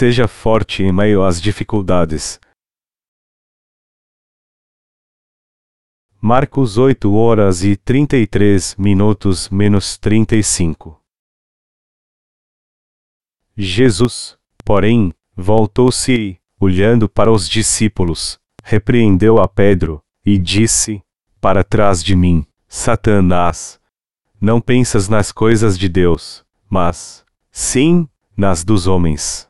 Seja forte em meio às dificuldades. Marcos 8 horas e 33 minutos menos 35. Jesus, porém, voltou-se e, olhando para os discípulos, repreendeu a Pedro, e disse: Para trás de mim, Satanás. Não pensas nas coisas de Deus, mas, sim, nas dos homens.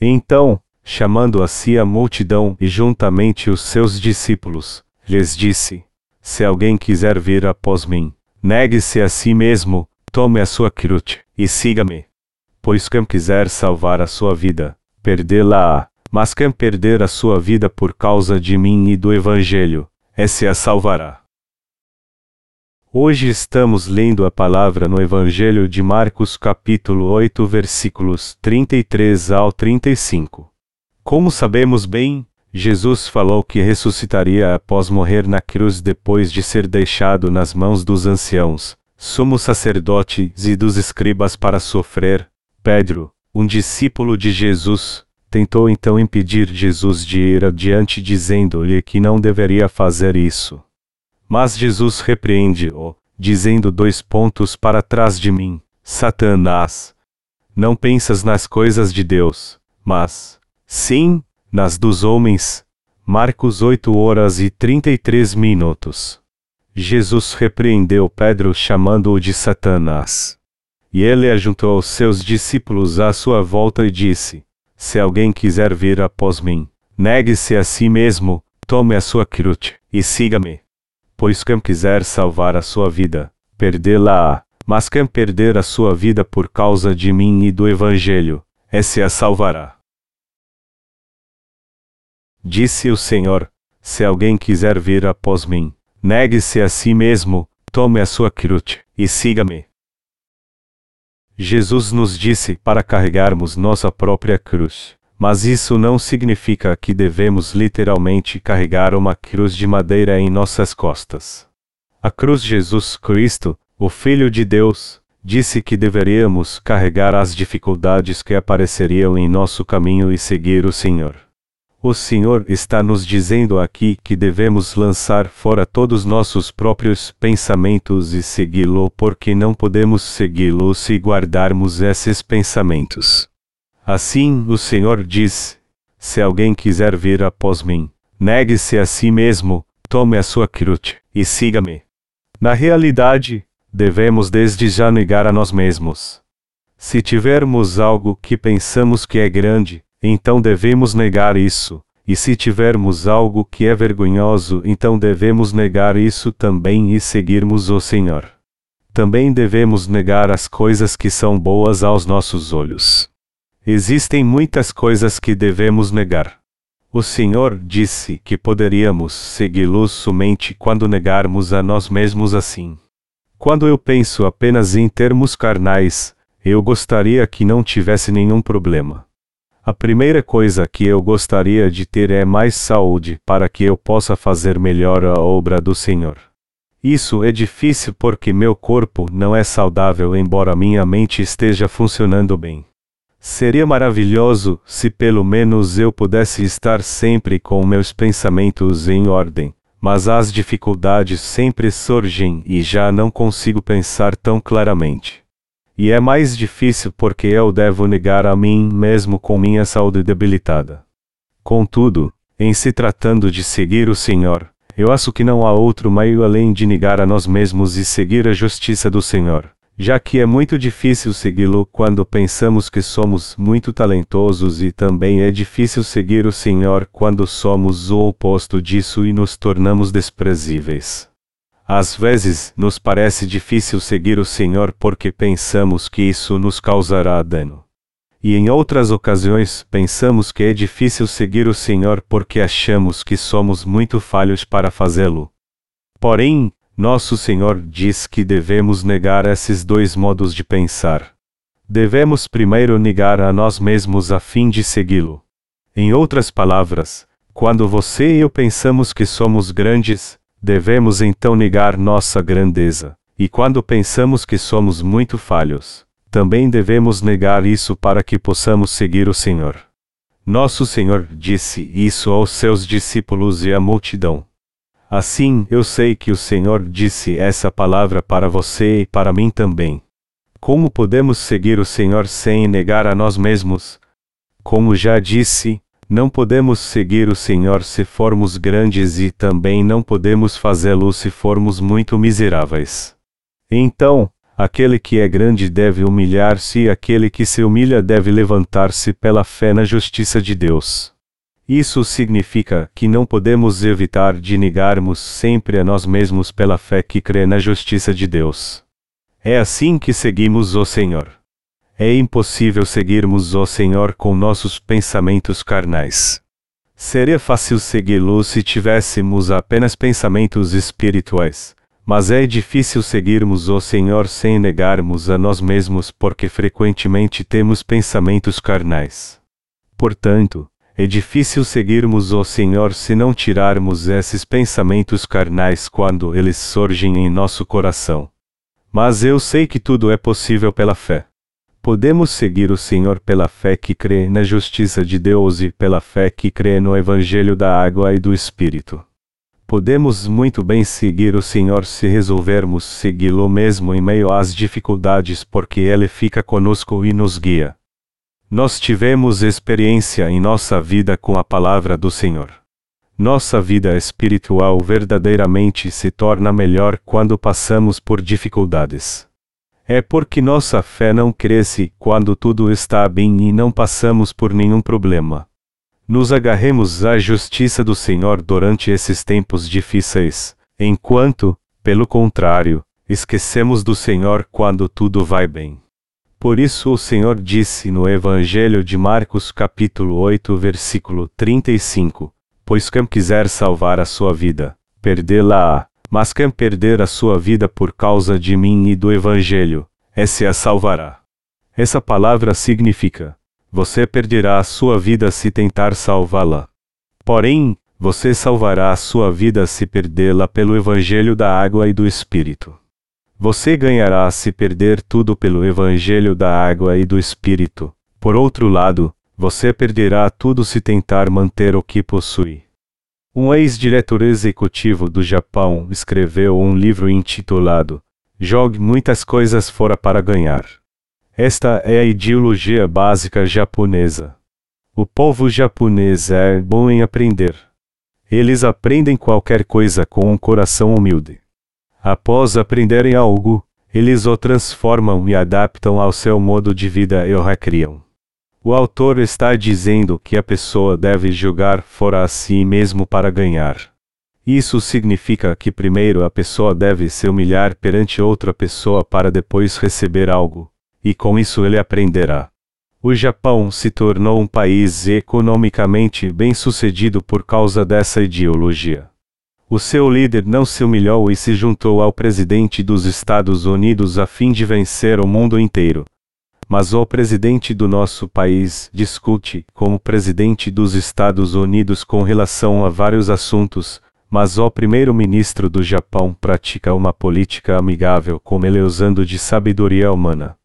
Então, chamando a si a multidão e juntamente os seus discípulos, lhes disse: se alguém quiser vir após mim, negue-se a si mesmo, tome a sua cruz, e siga-me. Pois quem quiser salvar a sua vida, perdê-la-á, mas quem perder a sua vida por causa de mim e do Evangelho, esse a salvará. Hoje estamos lendo a palavra no Evangelho de Marcos capítulo 8 versículos 33 ao 35. Como sabemos bem, Jesus falou que ressuscitaria após morrer na cruz depois de ser deixado nas mãos dos anciãos, sumos sacerdotes e dos escribas para sofrer. Pedro, um discípulo de Jesus, tentou então impedir Jesus de ir adiante, dizendo-lhe que não deveria fazer isso. Mas Jesus repreende-o, dizendo dois pontos para trás de mim: Satanás, não pensas nas coisas de Deus, mas, sim, nas dos homens. Marcos 8 horas e 33 minutos. Jesus repreendeu Pedro chamando-o de Satanás. E ele ajuntou os seus discípulos à sua volta e disse: Se alguém quiser vir após mim, negue-se a si mesmo, tome a sua cruz, e siga-me. Pois quem quiser salvar a sua vida, perdê-la-á, mas quem perder a sua vida por causa de mim e do Evangelho, esse a salvará. Disse o Senhor: Se alguém quiser vir após mim, negue-se a si mesmo, tome a sua cruz, e siga-me. Jesus nos disse para carregarmos nossa própria cruz, mas isso não significa que devemos literalmente carregar uma cruz de madeira em nossas costas. A cruz Jesus Cristo, o Filho de Deus, disse que deveríamos carregar as dificuldades que apareceriam em nosso caminho e seguir o Senhor. O Senhor está nos dizendo aqui que devemos lançar fora todos nossos próprios pensamentos e segui-lo porque não podemos segui-lo se guardarmos esses pensamentos. Assim, o Senhor diz: Se alguém quiser vir após mim, negue-se a si mesmo, tome a sua cruz, e siga-me. Na realidade, devemos desde já negar a nós mesmos. Se tivermos algo que pensamos que é grande, então devemos negar isso. E se tivermos algo que é vergonhoso, então devemos negar isso também e seguirmos o Senhor. Também devemos negar as coisas que são boas aos nossos olhos. Existem muitas coisas que devemos negar. O Senhor disse que poderíamos segui-lo somente quando negarmos a nós mesmos assim. Quando eu penso apenas em termos carnais, eu gostaria que não tivesse nenhum problema. A primeira coisa que eu gostaria de ter é mais saúde para que eu possa fazer melhor a obra do Senhor. Isso é difícil porque meu corpo não é saudável, embora minha mente esteja funcionando bem. Seria maravilhoso se pelo menos eu pudesse estar sempre com meus pensamentos em ordem, mas as dificuldades sempre surgem e já não consigo pensar tão claramente. E é mais difícil porque eu devo negar a mim mesmo com minha saúde debilitada. Contudo, em se tratando de seguir o Senhor, eu acho que não há outro meio além de negar a nós mesmos e seguir a justiça do Senhor, já que é muito difícil segui-lo quando pensamos que somos muito talentosos e também é difícil seguir o Senhor quando somos o oposto disso e nos tornamos desprezíveis. Às vezes, nos parece difícil seguir o Senhor porque pensamos que isso nos causará dano. E em outras ocasiões, pensamos que é difícil seguir o Senhor porque achamos que somos muito falhos para fazê-lo. Porém, nosso Senhor diz que devemos negar esses dois modos de pensar. Devemos primeiro negar a nós mesmos a fim de segui-lo. Em outras palavras, quando você e eu pensamos que somos grandes, Devemos então negar nossa grandeza. E quando pensamos que somos muito falhos, também devemos negar isso para que possamos seguir o Senhor. Nosso Senhor disse isso aos seus discípulos e à multidão. Assim, eu sei que o Senhor disse essa palavra para você e para mim também. Como podemos seguir o Senhor sem negar a nós mesmos? Como já disse, não podemos seguir o Senhor se formos grandes e também não podemos fazê-lo se formos muito miseráveis. Então, aquele que é grande deve humilhar-se e aquele que se humilha deve levantar-se pela fé na justiça de Deus. Isso significa que não podemos evitar de negarmos sempre a nós mesmos pela fé que crê na justiça de Deus. É assim que seguimos o Senhor. É impossível seguirmos o Senhor com nossos pensamentos carnais. Seria fácil segui-lo se tivéssemos apenas pensamentos espirituais, mas é difícil seguirmos o Senhor sem negarmos a nós mesmos porque frequentemente temos pensamentos carnais. Portanto, é difícil seguirmos o Senhor se não tirarmos esses pensamentos carnais quando eles surgem em nosso coração. Mas eu sei que tudo é possível pela fé. Podemos seguir o Senhor pela fé que crê na justiça de Deus e pela fé que crê no Evangelho da água e do Espírito. Podemos muito bem seguir o Senhor se resolvermos segui-lo mesmo em meio às dificuldades, porque Ele fica conosco e nos guia. Nós tivemos experiência em nossa vida com a palavra do Senhor. Nossa vida espiritual verdadeiramente se torna melhor quando passamos por dificuldades. É porque nossa fé não cresce quando tudo está bem e não passamos por nenhum problema. Nos agarremos à justiça do Senhor durante esses tempos difíceis, enquanto, pelo contrário, esquecemos do Senhor quando tudo vai bem. Por isso o Senhor disse no Evangelho de Marcos capítulo 8 versículo 35, Pois quem quiser salvar a sua vida, perdê-la-á, mas quem perder a sua vida por causa de mim e do Evangelho, esse a salvará. Essa palavra significa: você perderá a sua vida se tentar salvá-la. Porém, você salvará a sua vida se perdê-la pelo Evangelho da água e do Espírito. Você ganhará se perder tudo pelo Evangelho da água e do Espírito. Por outro lado, você perderá tudo se tentar manter o que possui. Um ex-diretor executivo do Japão escreveu um livro intitulado Jogue muitas coisas fora para ganhar. Esta é a ideologia básica japonesa. O povo japonês é bom em aprender. Eles aprendem qualquer coisa com um coração humilde. Após aprenderem algo, eles o transformam e adaptam ao seu modo de vida e o recriam. O autor está dizendo que a pessoa deve jogar fora a si mesmo para ganhar. Isso significa que primeiro a pessoa deve se humilhar perante outra pessoa para depois receber algo, e com isso ele aprenderá. O Japão se tornou um país economicamente bem-sucedido por causa dessa ideologia. O seu líder não se humilhou e se juntou ao presidente dos Estados Unidos a fim de vencer o mundo inteiro, mas o presidente do nosso país discute com o presidente dos Estados Unidos com relação a vários assuntos, mas o primeiro-ministro do Japão pratica uma política amigável com ele usando de sabedoria humana.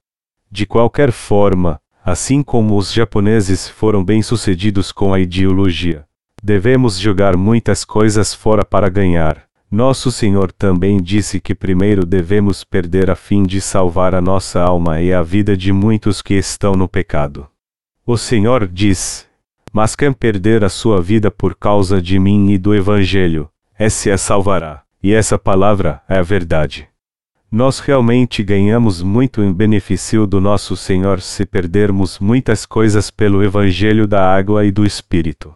De qualquer forma, assim como os japoneses foram bem-sucedidos com a ideologia, devemos jogar muitas coisas fora para ganhar, nosso Senhor também disse que primeiro devemos perder a fim de salvar a nossa alma e a vida de muitos que estão no pecado. O Senhor diz: Mas quem perder a sua vida por causa de mim e do Evangelho, esse a salvará. E essa palavra é a verdade. Nós realmente ganhamos muito em benefício do nosso Senhor se perdermos muitas coisas pelo Evangelho da água e do Espírito.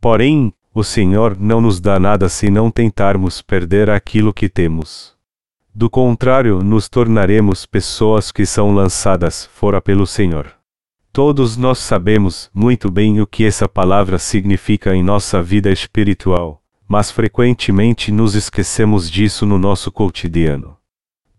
Porém, o Senhor não nos dá nada se não tentarmos perder aquilo que temos. Do contrário, nos tornaremos pessoas que são lançadas fora pelo Senhor. Todos nós sabemos muito bem o que essa palavra significa em nossa vida espiritual, mas frequentemente nos esquecemos disso no nosso cotidiano.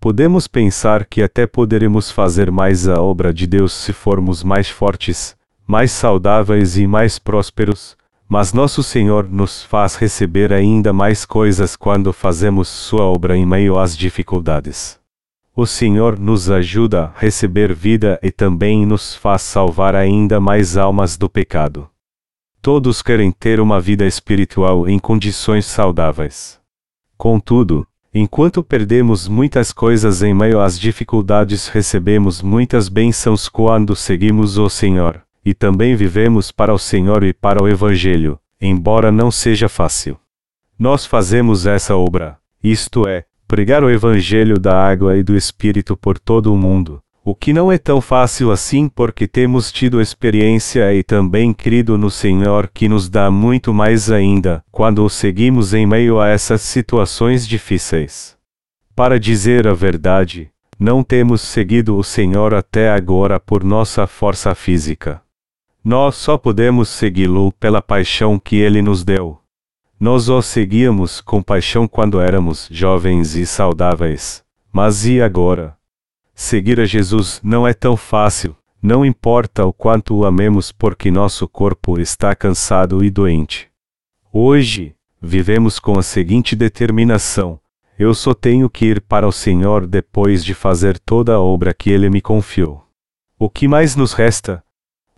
Podemos pensar que até poderemos fazer mais a obra de Deus se formos mais fortes, mais saudáveis e mais prósperos, mas nosso Senhor nos faz receber ainda mais coisas quando fazemos Sua obra em meio às dificuldades. O Senhor nos ajuda a receber vida e também nos faz salvar ainda mais almas do pecado. Todos querem ter uma vida espiritual em condições saudáveis. Contudo, enquanto perdemos muitas coisas em meio às dificuldades, recebemos muitas bênçãos quando seguimos o Senhor, e também vivemos para o Senhor e para o Evangelho, embora não seja fácil. Nós fazemos essa obra, isto é, pregar o Evangelho da água e do Espírito por todo o mundo, o que não é tão fácil assim porque temos tido experiência e também crido no Senhor que nos dá muito mais ainda, quando o seguimos em meio a essas situações difíceis. Para dizer a verdade, não temos seguido o Senhor até agora por nossa força física. Nós só podemos segui-lo pela paixão que ele nos deu. Nós o seguíamos com paixão quando éramos jovens e saudáveis. Mas e agora? Seguir a Jesus não é tão fácil, não importa o quanto o amemos porque nosso corpo está cansado e doente. Hoje, vivemos com a seguinte determinação: eu só tenho que ir para o Senhor depois de fazer toda a obra que ele me confiou. O que mais nos resta?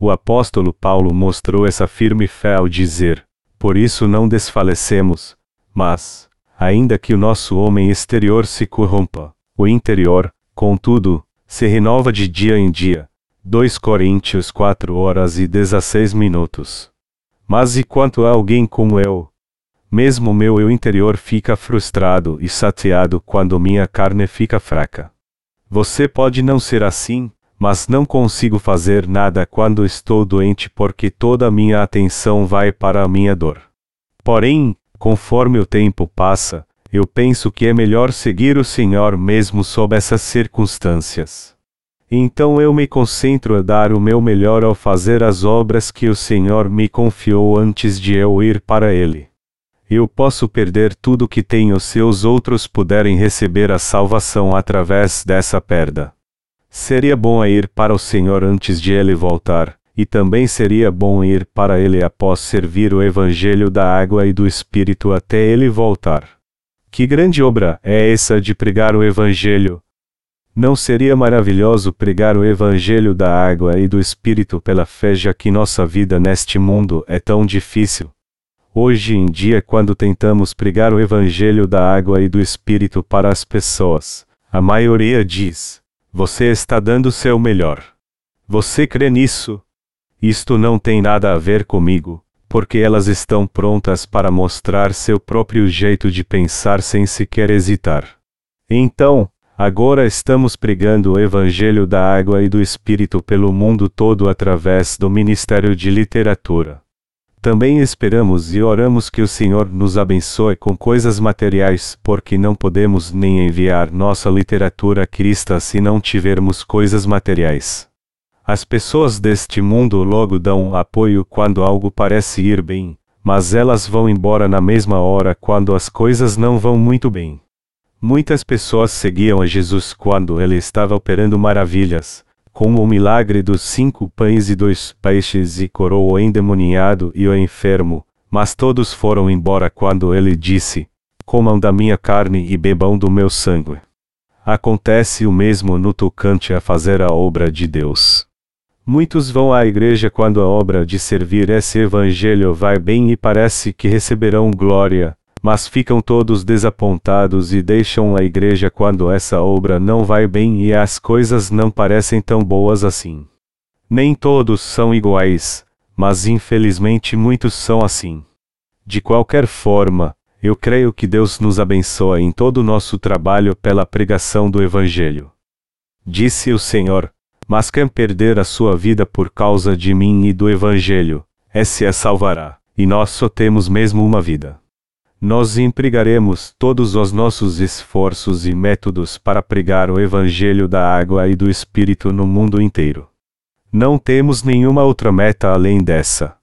O apóstolo Paulo mostrou essa firme fé ao dizer: por isso não desfalecemos, mas, ainda que o nosso homem exterior se corrompa, o interior, contudo, se renova de dia em dia. 2 Coríntios 4 horas e 16 minutos. Mas e quanto a alguém como eu? Mesmo meu eu interior fica frustrado e saciado quando minha carne fica fraca. Você pode não ser assim, mas não consigo fazer nada quando estou doente porque toda a minha atenção vai para a minha dor. Porém, conforme o tempo passa, eu penso que é melhor seguir o Senhor mesmo sob essas circunstâncias. Então eu me concentro a dar o meu melhor ao fazer as obras que o Senhor me confiou antes de eu ir para Ele. Eu posso perder tudo que tenho se os outros puderem receber a salvação através dessa perda. Seria bom ir para o Senhor antes de ele voltar, e também seria bom ir para ele após servir o Evangelho da água e do Espírito até ele voltar. Que grande obra é essa de pregar o Evangelho? Não seria maravilhoso pregar o Evangelho da água e do Espírito pela fé, já que nossa vida neste mundo é tão difícil? Hoje em dia, quando tentamos pregar o Evangelho da água e do Espírito para as pessoas, a maioria diz: você está dando seu melhor. Você crê nisso? Isto não tem nada a ver comigo, porque elas estão prontas para mostrar seu próprio jeito de pensar sem sequer hesitar. Então, agora estamos pregando o Evangelho da Água e do Espírito pelo mundo todo através do Ministério de Literatura. Também esperamos e oramos que o Senhor nos abençoe com coisas materiais, porque não podemos nem enviar nossa literatura cristã se não tivermos coisas materiais. As pessoas deste mundo logo dão apoio quando algo parece ir bem, mas elas vão embora na mesma hora quando as coisas não vão muito bem. Muitas pessoas seguiam a Jesus quando ele estava operando maravilhas, como o milagre dos cinco pães e dois peixes e curou o endemoniado e o enfermo, mas todos foram embora quando ele disse: Comam da minha carne e bebam do meu sangue. Acontece o mesmo no tocante a fazer a obra de Deus. Muitos vão à igreja quando a obra de servir esse evangelho vai bem e parece que receberão glória, mas ficam todos desapontados e deixam a igreja quando essa obra não vai bem e as coisas não parecem tão boas assim. Nem todos são iguais, mas infelizmente muitos são assim. De qualquer forma, eu creio que Deus nos abençoa em todo o nosso trabalho pela pregação do Evangelho. Disse o Senhor: Mas quem perder a sua vida por causa de mim e do Evangelho, esse a salvará, e nós só temos mesmo uma vida. Nós empregaremos todos os nossos esforços e métodos para pregar o Evangelho da água e do Espírito no mundo inteiro. Não temos nenhuma outra meta além dessa.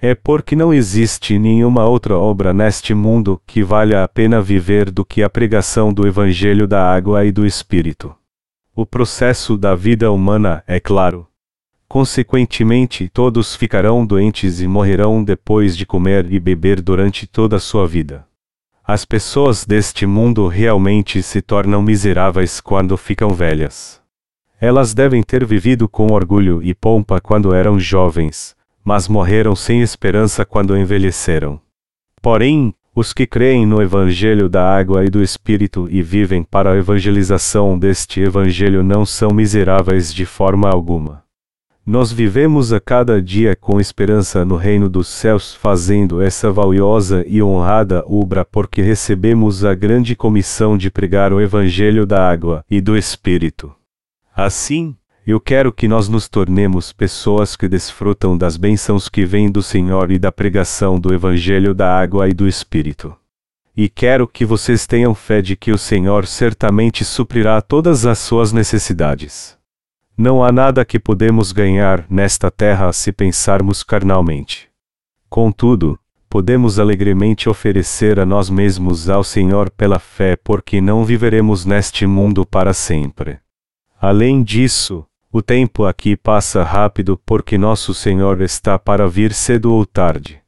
É porque não existe nenhuma outra obra neste mundo que valha a pena viver do que a pregação do Evangelho da água e do Espírito. O processo da vida humana é claro. Consequentemente, todos ficarão doentes e morrerão depois de comer e beber durante toda a sua vida. As pessoas deste mundo realmente se tornam miseráveis quando ficam velhas. Elas devem ter vivido com orgulho e pompa quando eram jovens, mas morreram sem esperança quando envelheceram. Porém, os que creem no Evangelho da água e do Espírito e vivem para a evangelização deste Evangelho não são miseráveis de forma alguma. Nós vivemos a cada dia com esperança no reino dos céus, fazendo essa valiosa e honrada obra porque recebemos a grande comissão de pregar o Evangelho da água e do Espírito. Assim, eu quero que nós nos tornemos pessoas que desfrutam das bênçãos que vêm do Senhor e da pregação do Evangelho da água e do Espírito. E quero que vocês tenham fé de que o Senhor certamente suprirá todas as suas necessidades. Não há nada que podemos ganhar nesta terra se pensarmos carnalmente. Contudo, podemos alegremente oferecer a nós mesmos ao Senhor pela fé, porque não viveremos neste mundo para sempre. Além disso, o tempo aqui passa rápido porque nosso Senhor está para vir cedo ou tarde.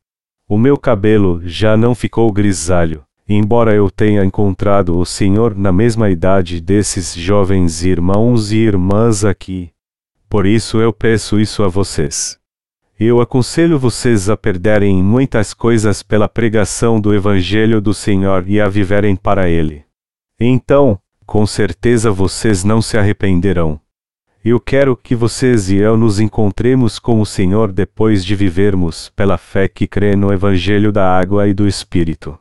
O meu cabelo já não ficou grisalho, embora eu tenha encontrado o Senhor na mesma idade desses jovens irmãos e irmãs aqui. Por isso eu peço isso a vocês. Eu aconselho vocês a perderem muitas coisas pela pregação do Evangelho do Senhor e a viverem para Ele. Então, com certeza vocês não se arrependerão. Eu quero que vocês e eu nos encontremos com o Senhor depois de vivermos pela fé que crê no Evangelho da água e do Espírito.